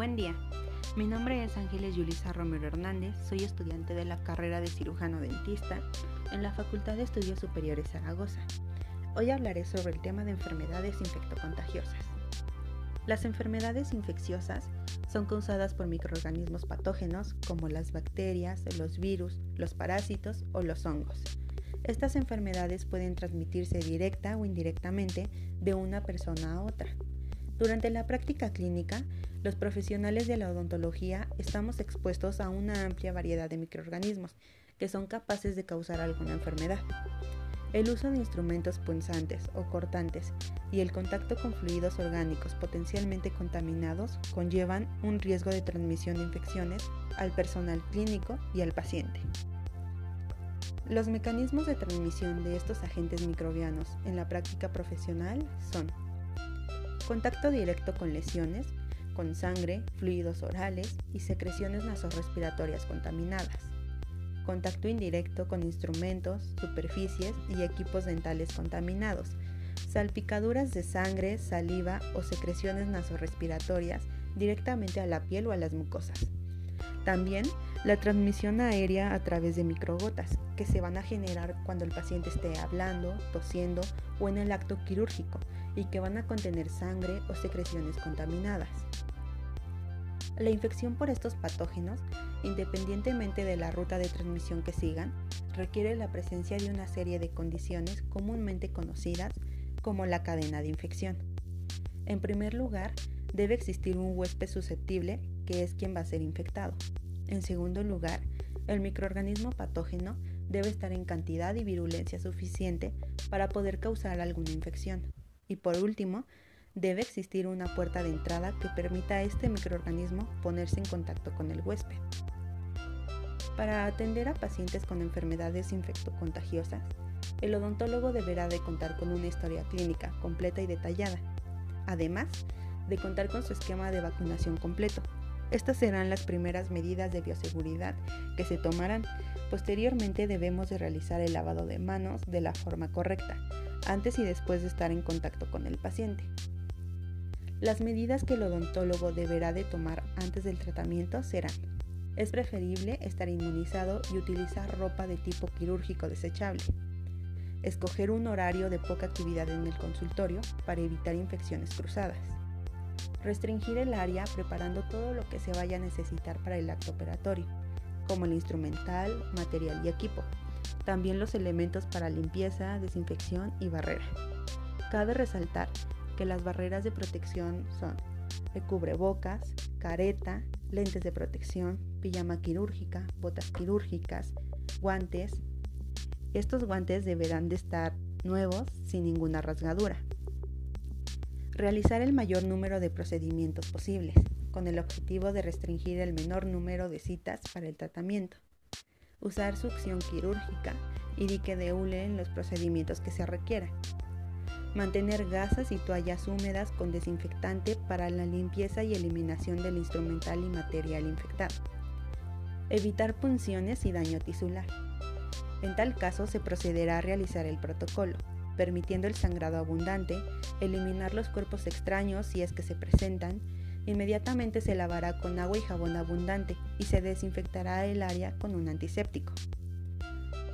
Buen día, mi nombre es Ángeles Yulisa Romero Hernández, soy estudiante de la carrera de cirujano dentista en la Facultad de Estudios Superiores Zaragoza. Hoy hablaré sobre el tema de enfermedades infectocontagiosas. Las enfermedades infecciosas son causadas por microorganismos patógenos como las bacterias, los virus, los parásitos o los hongos. Estas enfermedades pueden transmitirse directa o indirectamente de una persona a otra. Durante la práctica clínica, los profesionales de la odontología estamos expuestos a una amplia variedad de microorganismos que son capaces de causar alguna enfermedad. El uso de instrumentos punzantes o cortantes y el contacto con fluidos orgánicos potencialmente contaminados conllevan un riesgo de transmisión de infecciones al personal clínico y al paciente. Los mecanismos de transmisión de estos agentes microbianos en la práctica profesional son contacto directo con lesiones, con sangre, fluidos orales y secreciones nasorrespiratorias contaminadas, contacto indirecto con instrumentos, superficies y equipos dentales contaminados, salpicaduras de sangre, saliva o secreciones nasorrespiratorias directamente a la piel o a las mucosas. También la transmisión aérea a través de microgotas, que se van a generar cuando el paciente esté hablando, tosiendo o en el acto quirúrgico y que van a contener sangre o secreciones contaminadas. La infección por estos patógenos, independientemente de la ruta de transmisión que sigan, requiere la presencia de una serie de condiciones comúnmente conocidas como la cadena de infección. En primer lugar, debe existir un huésped susceptible que es quien va a ser infectado. En segundo lugar, el microorganismo patógeno debe estar en cantidad y virulencia suficiente para poder causar alguna infección. Y por último, debe existir una puerta de entrada que permita a este microorganismo ponerse en contacto con el huésped. Para atender a pacientes con enfermedades infectocontagiosas, el odontólogo deberá de contar con una historia clínica completa y detallada, además de contar con su esquema de vacunación completo, estas serán las primeras medidas de bioseguridad que se tomarán. Posteriormente debemos de realizar el lavado de manos de la forma correcta, antes y después de estar en contacto con el paciente. Las medidas que el odontólogo deberá de tomar antes del tratamiento serán es preferible estar inmunizado y utilizar ropa de tipo quirúrgico desechable. Escoger un horario de poca actividad en el consultorio para evitar infecciones cruzadas Restringir el área preparando todo lo que se vaya a necesitar para el acto operatorio, como el instrumental, material y equipo. También los elementos para limpieza, desinfección y barrera. Cabe resaltar que las barreras de protección son el cubrebocas, careta, lentes de protección, pijama quirúrgica, botas quirúrgicas, guantes. Estos guantes deberán de estar nuevos sin ninguna rasgadura. Realizar el mayor número de procedimientos posibles, con el objetivo de restringir el menor número de citas para el tratamiento. Usar succión quirúrgica y dique de hule en los procedimientos que se requieran. Mantener gasas y toallas húmedas con desinfectante para la limpieza y eliminación del instrumental y material infectado. Evitar punciones y daño tisular. En tal caso se procederá a realizar el protocolo, permitiendo el sangrado abundante, eliminar los cuerpos extraños si es que se presentan, inmediatamente se lavará con agua y jabón abundante y se desinfectará el área con un antiséptico.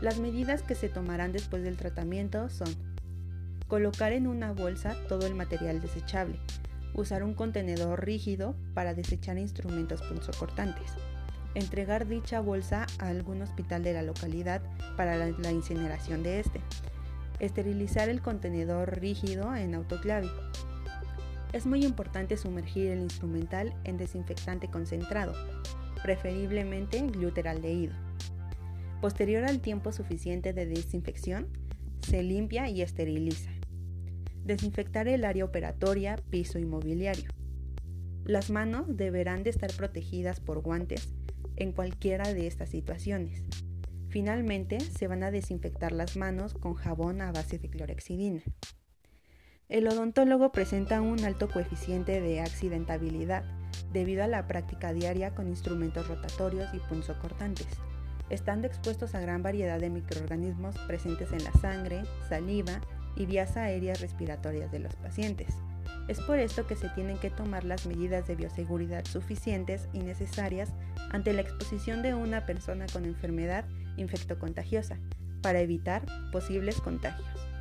Las medidas que se tomarán después del tratamiento son colocar en una bolsa todo el material desechable, usar un contenedor rígido para desechar instrumentos punzocortantes, entregar dicha bolsa a algún hospital de la localidad para la, la incineración de este, Esterilizar el contenedor rígido en autoclave. Es muy importante sumergir el instrumental en desinfectante concentrado, preferiblemente gluteraldehído. Posterior al tiempo suficiente de desinfección, se limpia y esteriliza. Desinfectar el área operatoria, piso y mobiliario. Las manos deberán de estar protegidas por guantes en cualquiera de estas situaciones. Finalmente, se van a desinfectar las manos con jabón a base de clorexidina. El odontólogo presenta un alto coeficiente de accidentabilidad debido a la práctica diaria con instrumentos rotatorios y punzocortantes. Estando expuestos a gran variedad de microorganismos presentes en la sangre, saliva, y vías aéreas respiratorias de los pacientes. Es por esto que se tienen que tomar las medidas de bioseguridad suficientes y necesarias ante la exposición de una persona con enfermedad infectocontagiosa para evitar posibles contagios.